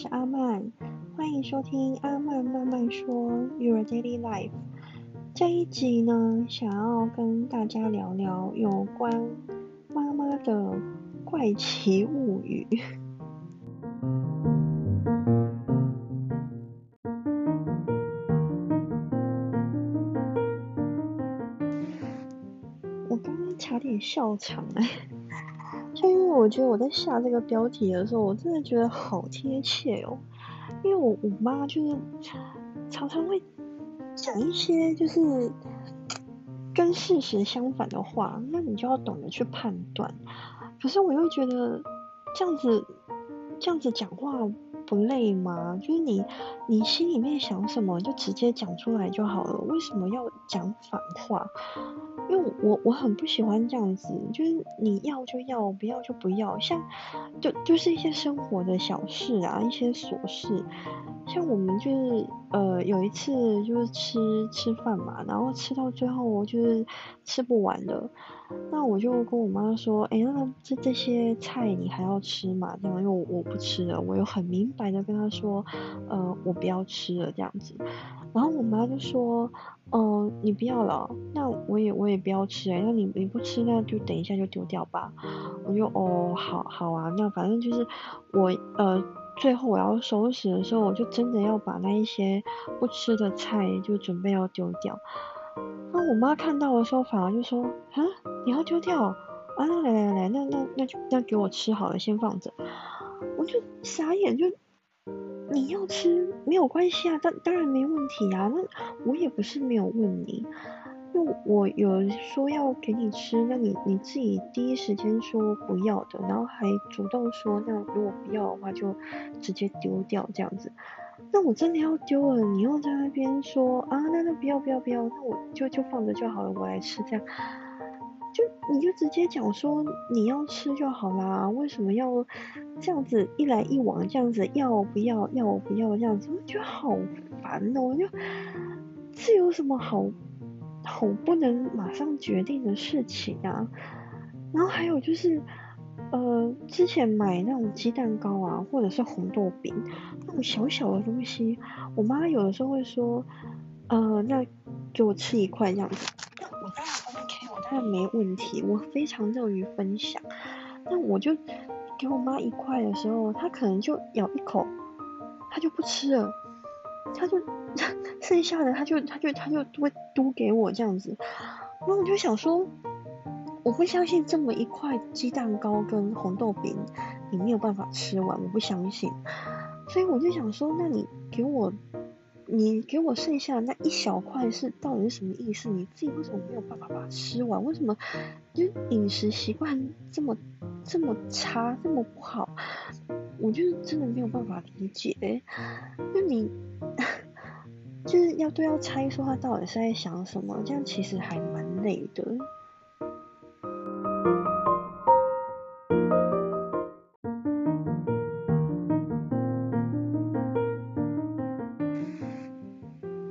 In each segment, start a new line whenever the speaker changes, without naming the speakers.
是阿曼，欢迎收听阿曼慢慢说 Your Daily Life。这一集呢，想要跟大家聊聊有关妈妈的怪奇物语。我刚刚差点笑场了。就因为我觉得我在下这个标题的时候，我真的觉得好贴切哦。因为我我妈就是常常会讲一些就是跟事实相反的话，那你就要懂得去判断。可是我又觉得这样子这样子讲话不累吗？就是你你心里面想什么就直接讲出来就好了，为什么要讲反话？因为我我很不喜欢这样子，就是你要就要，不要就不要，像就就是一些生活的小事啊，一些琐事，像我们就是呃有一次就是吃吃饭嘛，然后吃到最后就是吃不完了，那我就跟我妈说，哎，那这这些菜你还要吃吗？这样，因为我我不吃了，我有很明白的跟她说，呃，我不要吃了这样子，然后我妈就说。哦，你不要了，那我也我也不要吃哎，那你你不吃，那就等一下就丢掉吧。我就哦，好好啊，那反正就是我呃，最后我要收拾的时候，我就真的要把那一些不吃的菜就准备要丢掉。那我妈看到的时候，反而就说啊，你要丢掉啊？来来来来，那那那就那给我吃好了，先放着。我就傻眼就。你要吃没有关系啊，当当然没问题啊。那我也不是没有问你，我有说要给你吃，那你你自己第一时间说不要的，然后还主动说那如果不要的话就直接丢掉这样子。那我真的要丢了，你又在那边说啊，那那不要不要不要，那我就就放着就好了，我来吃这样。就你就直接讲说你要吃就好啦，为什么要这样子一来一往这样子要不要要不要这样子，我觉得好烦哦！我就这有什么好好不能马上决定的事情啊？然后还有就是呃，之前买那种鸡蛋糕啊，或者是红豆饼那种小小的东西，我妈有的时候会说呃，那给我吃一块这样子。那没问题，我非常乐于分享。那我就给我妈一块的时候，她可能就咬一口，她就不吃了，她就剩下的他就他就他就会嘟给我这样子。然后我就想说，我不相信这么一块鸡蛋糕跟红豆饼你没有办法吃完，我不相信。所以我就想说，那你给我。你给我剩下那一小块是到底是什么意思？你自己为什么没有办法把它吃完？为什么就饮食习惯这么这么差，这么不好？我就是真的没有办法理解。那你就是要都要猜说他到底是在想什么？这样其实还蛮累的。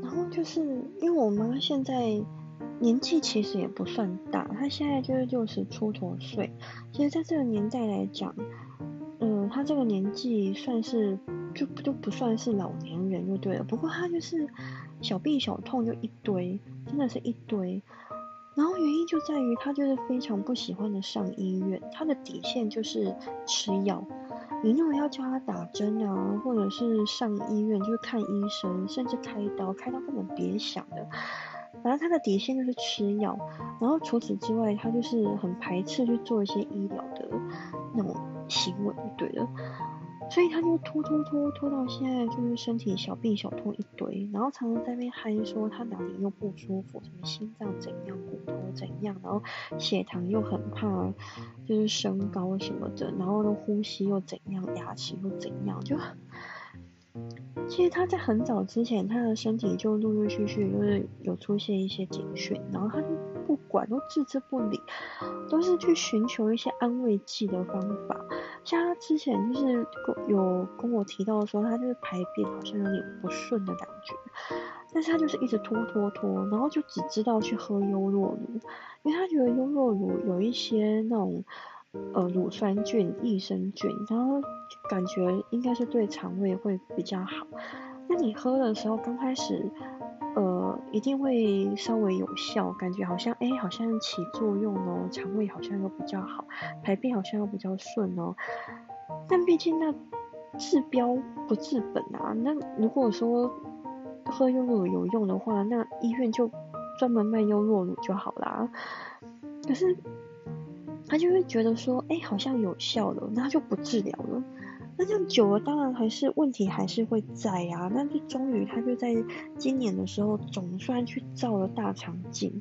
然后就是因为我妈现在年纪其实也不算大，她现在就是六十出头岁。其实，在这个年代来讲，嗯，她这个年纪算是就不就不算是老年人就对了。不过他就是小病小痛就一堆，真的是一堆。然后原因就在于他就是非常不喜欢的上医院，他的底线就是吃药。你如果要叫他打针啊，或者是上医院，就是看医生，甚至开刀，开刀根本别想的。反正他的底线就是吃药，然后除此之外，他就是很排斥去做一些医疗的那种行为，对的。所以他就拖拖拖拖到现在，就是身体小病小痛一堆，然后常常在那边嗨说他哪里又不舒服，什么心脏怎样，骨头怎样，然后血糖又很怕，就是升高什么的，然后呢呼吸又怎样，牙齿又怎样，就其实他在很早之前，他的身体就陆陆续续就是有出现一些警讯，然后他就不管，都置之不理，都是去寻求一些安慰剂的方法。他之前就是有跟我提到说，他就是排便好像有点不顺的感觉，但是他就是一直拖拖拖，然后就只知道去喝优酪乳，因为他觉得优酪乳有一些那种呃乳酸菌、益生菌，然后感觉应该是对肠胃会比较好。那你喝的时候刚开始，呃，一定会稍微有效，感觉好像哎，好像起作用哦，肠胃好像又比较好，排便好像又比较顺哦。但毕竟那治标不治本啊。那如果说喝优酪乳有用的话，那医院就专门卖优酪乳就好啦。可是他就会觉得说，哎，好像有效了，那就不治疗了。那这样久了，当然还是问题还是会在啊。那就终于他就在今年的时候总算去照了大肠镜。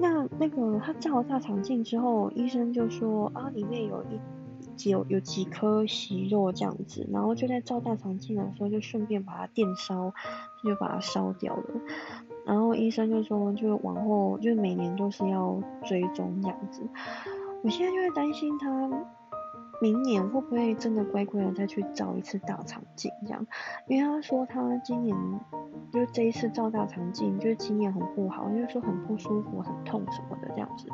那那个他照了大肠镜之后，医生就说啊，里面有一。有有几颗息肉这样子，然后就在照大肠镜的时候，就顺便把它电烧，就把它烧掉了。然后医生就说，就往后就每年都是要追踪这样子。我现在就会担心他明年会不会真的乖乖的再去照一次大肠镜这样，因为他说他今年就这一次照大肠镜，就是经验很不好，就是说很不舒服、很痛什么的这样子。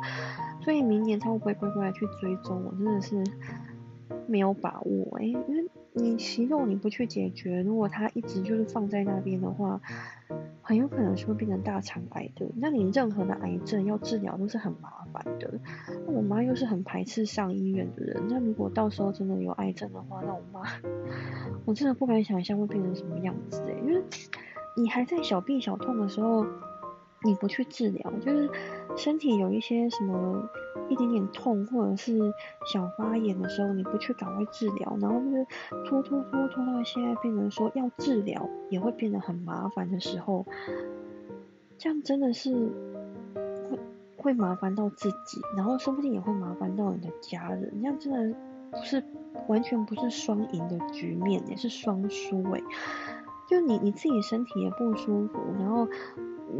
所以明年他会不会乖乖的去追踪？我真的是。没有把握哎，因为你息肉你不去解决，如果它一直就是放在那边的话，很有可能是会变成大肠癌的。那你任何的癌症要治疗都是很麻烦的。那我妈又是很排斥上医院的人，那如果到时候真的有癌症的话，那我妈 我真的不敢想象会变成什么样子哎，因为你还在小病小痛的时候。你不去治疗，就是身体有一些什么一点点痛或者是小发炎的时候，你不去赶快治疗，然后就是拖拖拖拖到现在变成说要治疗也会变得很麻烦的时候，这样真的是会麻烦到自己，然后说不定也会麻烦到你的家人，这样真的不是完全不是双赢的局面，也是双输诶。就你你自己身体也不舒服，然后。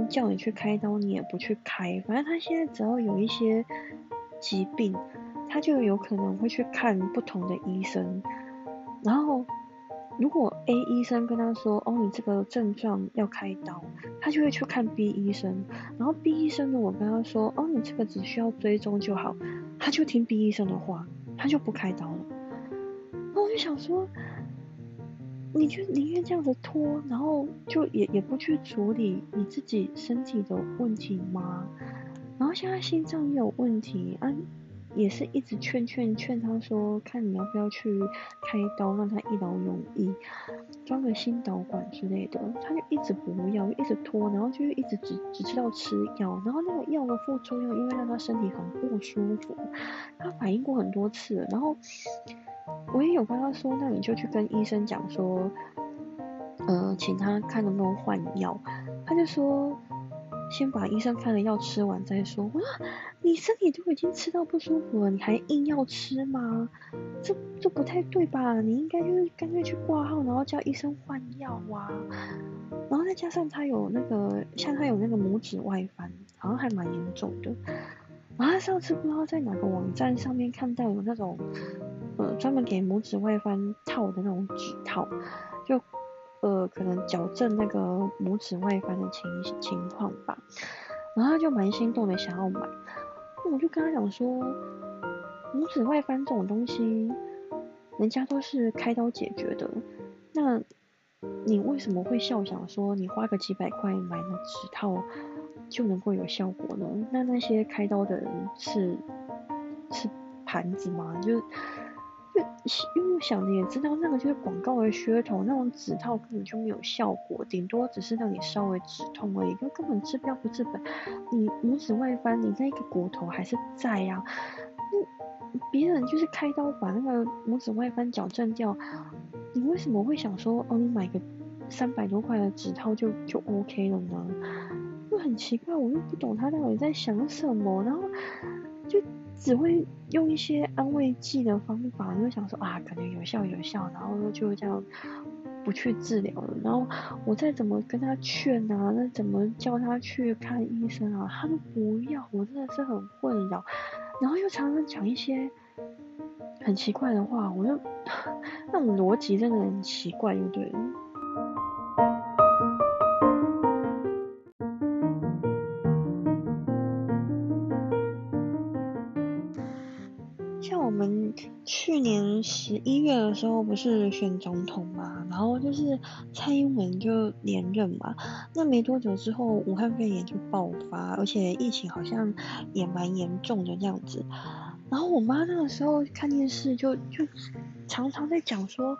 叫你去开刀，你也不去开。反正他现在只要有一些疾病，他就有可能会去看不同的医生。然后，如果 A 医生跟他说：“哦，你这个症状要开刀”，他就会去看 B 医生。然后 B 医生如果跟他说：“哦，你这个只需要追踪就好”，他就听 B 医生的话，他就不开刀了。然后我就想说。你就宁愿这样子拖，然后就也也不去处理你自己身体的问题吗？然后现在心脏也有问题啊，也是一直劝劝劝他说，看你要不要去开刀，让他一劳永逸，装个心导管之类的，他就一直不要，一直拖，然后就一直只只知道吃药，然后那个药的副作用，因为让他身体很不舒服，他反映过很多次，然后。我也有跟他说，那你就去跟医生讲说，呃，请他看能不能换药。他就说，先把医生开的药吃完再说。哇，你身体都已经吃到不舒服了，你还硬要吃吗？这这不太对吧？你应该就是干脆去挂号，然后叫医生换药啊。然后再加上他有那个，像他有那个拇指外翻，好像还蛮严重的。然后上次不知道在哪个网站上面看到有那种。呃，专门给拇指外翻套的那种指套，就呃可能矫正那个拇指外翻的情情况吧，然后他就蛮心动的，想要买。那我就跟他讲说，拇指外翻这种东西，人家都是开刀解决的，那你为什么会笑想说你花个几百块买那指套就能够有效果呢？那那些开刀的人是是盘子吗？就因为我想着也知道，那个就是广告的噱头，那种指套根本就没有效果，顶多只是让你稍微止痛而已，就根本治标不治本。你拇指外翻，你那个骨头还是在呀。那别人就是开刀把那个拇指外翻矫正掉，你为什么会想说哦，你买个三百多块的指套就就 OK 了呢？就很奇怪，我又不懂他到底在想什么，然后就。只会用一些安慰剂的方法，就想说啊，可能有效有效，然后就这样不去治疗了。然后我再怎么跟他劝啊，那怎么叫他去看医生啊，他都不要，我真的是很困扰。然后又常常讲一些很奇怪的话，我就 那种逻辑真的很奇怪，就对了。十一月的时候不是选总统嘛，然后就是蔡英文就连任嘛，那没多久之后，武汉肺炎就爆发，而且疫情好像也蛮严重的这样子。然后我妈那个时候看电视就就常常在讲说，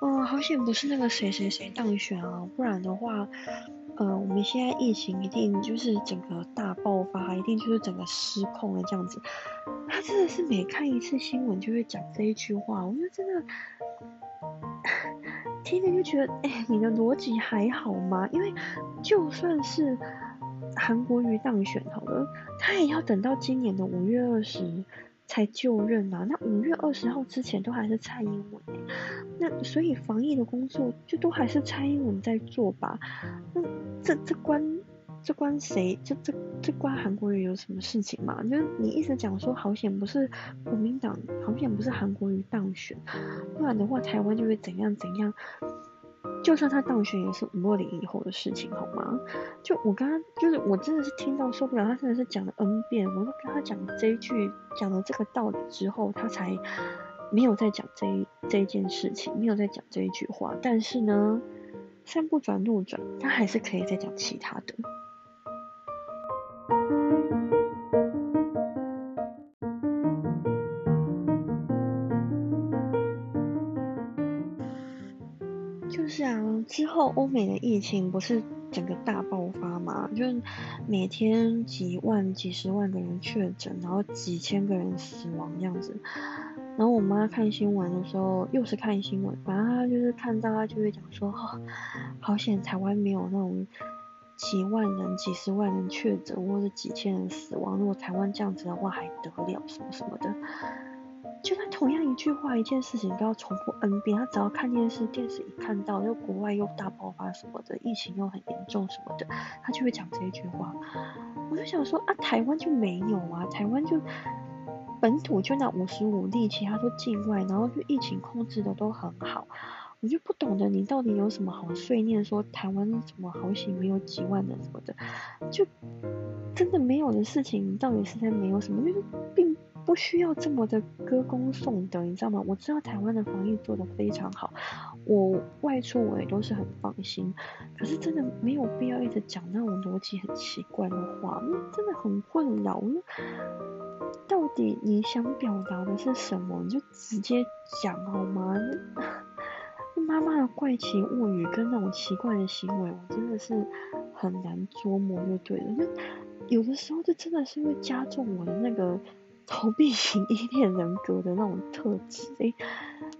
嗯，好险不是那个谁谁谁当选啊，不然的话。呃，我们现在疫情一定就是整个大爆发，一定就是整个失控了这样子。他真的是每看一次新闻就会讲这一句话，我觉得真的听着就觉得，哎，你的逻辑还好吗？因为就算是韩国瑜当选好了，他也要等到今年的五月二十。才就任啊，那五月二十号之前都还是蔡英文那所以防疫的工作就都还是蔡英文在做吧？那这这关这关谁？这这这关韩国瑜有什么事情嘛？就是你一直讲说好险不是国民党，好险不是韩国瑜当选，不然的话台湾就会怎样怎样。就算他当选也是五二零以后的事情，好吗？就我刚刚就是我真的是听到受不了，他真的是讲了 N 遍，我都跟他讲这一句，讲了这个道理之后，他才没有再讲这这一件事情，没有再讲这一句话。但是呢，山不转路转，他还是可以再讲其他的。之后，欧美的疫情不是整个大爆发嘛？就是每天几万、几十万个人确诊，然后几千个人死亡这样子。然后我妈看新闻的时候，又是看新闻，反正她就是看到，她就会讲说：“哦，好险，台湾没有那种几万人、几十万人确诊，或者几千人死亡。如果台湾这样子的话，还得了什么什么的。”就他同样一句话，一件事情都要重复 N 遍。他只要看电视，电视一看到，就国外又大爆发什么的，疫情又很严重什么的，他就会讲这一句话。我就想说啊，台湾就没有啊，台湾就本土就那五十五例，其他都境外，然后就疫情控制的都很好。我就不懂得你到底有什么好碎念，说台湾什么好险没有几万人什么的，就真的没有的事情，到底是在没有什么？就是并。不需要这么的歌功颂德，你知道吗？我知道台湾的防疫做得非常好，我外出我也都是很放心。可是真的没有必要一直讲那种逻辑很奇怪的话，那真的很困扰。那到底你想表达的是什么？你就直接讲好吗？妈妈的怪奇物语跟那种奇怪的行为，我真的是很难捉摸，就对了。就有的时候，就真的是会加重我的那个。逃避型依恋人格的那种特质，哎，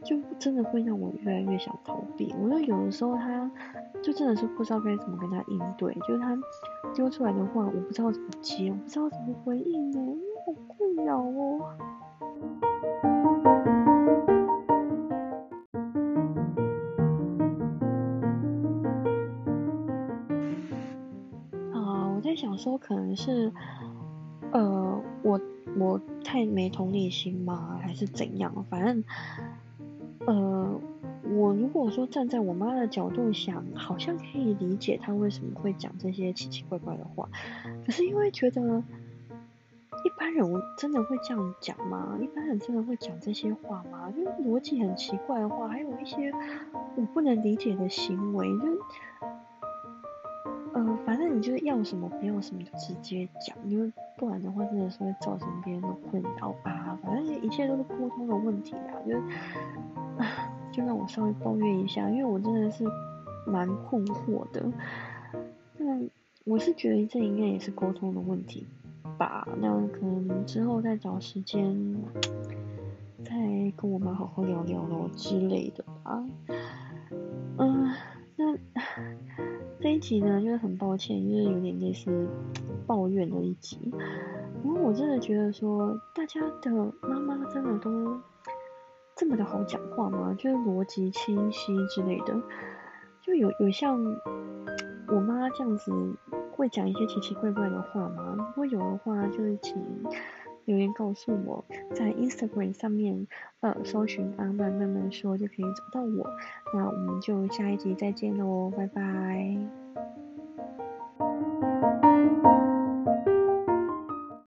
就真的会让我越来越想逃避。我觉得有的时候他，就真的是不知道该怎么跟他应对，就是他丢出来的话，我不知道怎么接，我不知道怎么回应呢，好困扰哦。啊，我在想说，可能是，呃，我。我太没同理心吗？还是怎样？反正，呃，我如果说站在我妈的角度想，好像可以理解她为什么会讲这些奇奇怪怪的话。可是因为觉得一般人真的会这样讲吗？一般人真的会讲这些话吗？就是逻辑很奇怪的话，还有一些我不能理解的行为，就。你就是要什么不要什么就直接讲，因为不然的话真的是会造成别人的困扰吧。反正一切都是沟通的问题啊，就啊，就让我稍微抱怨一下，因为我真的是蛮困惑的。那我是觉得这应该也是沟通的问题吧。那可能之后再找时间再跟我妈好好聊聊咯之类的吧。嗯，那。这一集呢，就是很抱歉，就是有点类似抱怨的一集。不过我真的觉得说，大家的妈妈真的都这么的好讲话吗？就是逻辑清晰之类的，就有有像我妈这样子会讲一些奇奇怪怪的话吗？如果有的话，就是请留言告诉我，在 Instagram 上面呃搜寻阿曼慢慢说就可以找到我。那我们就下一集再见喽，拜拜。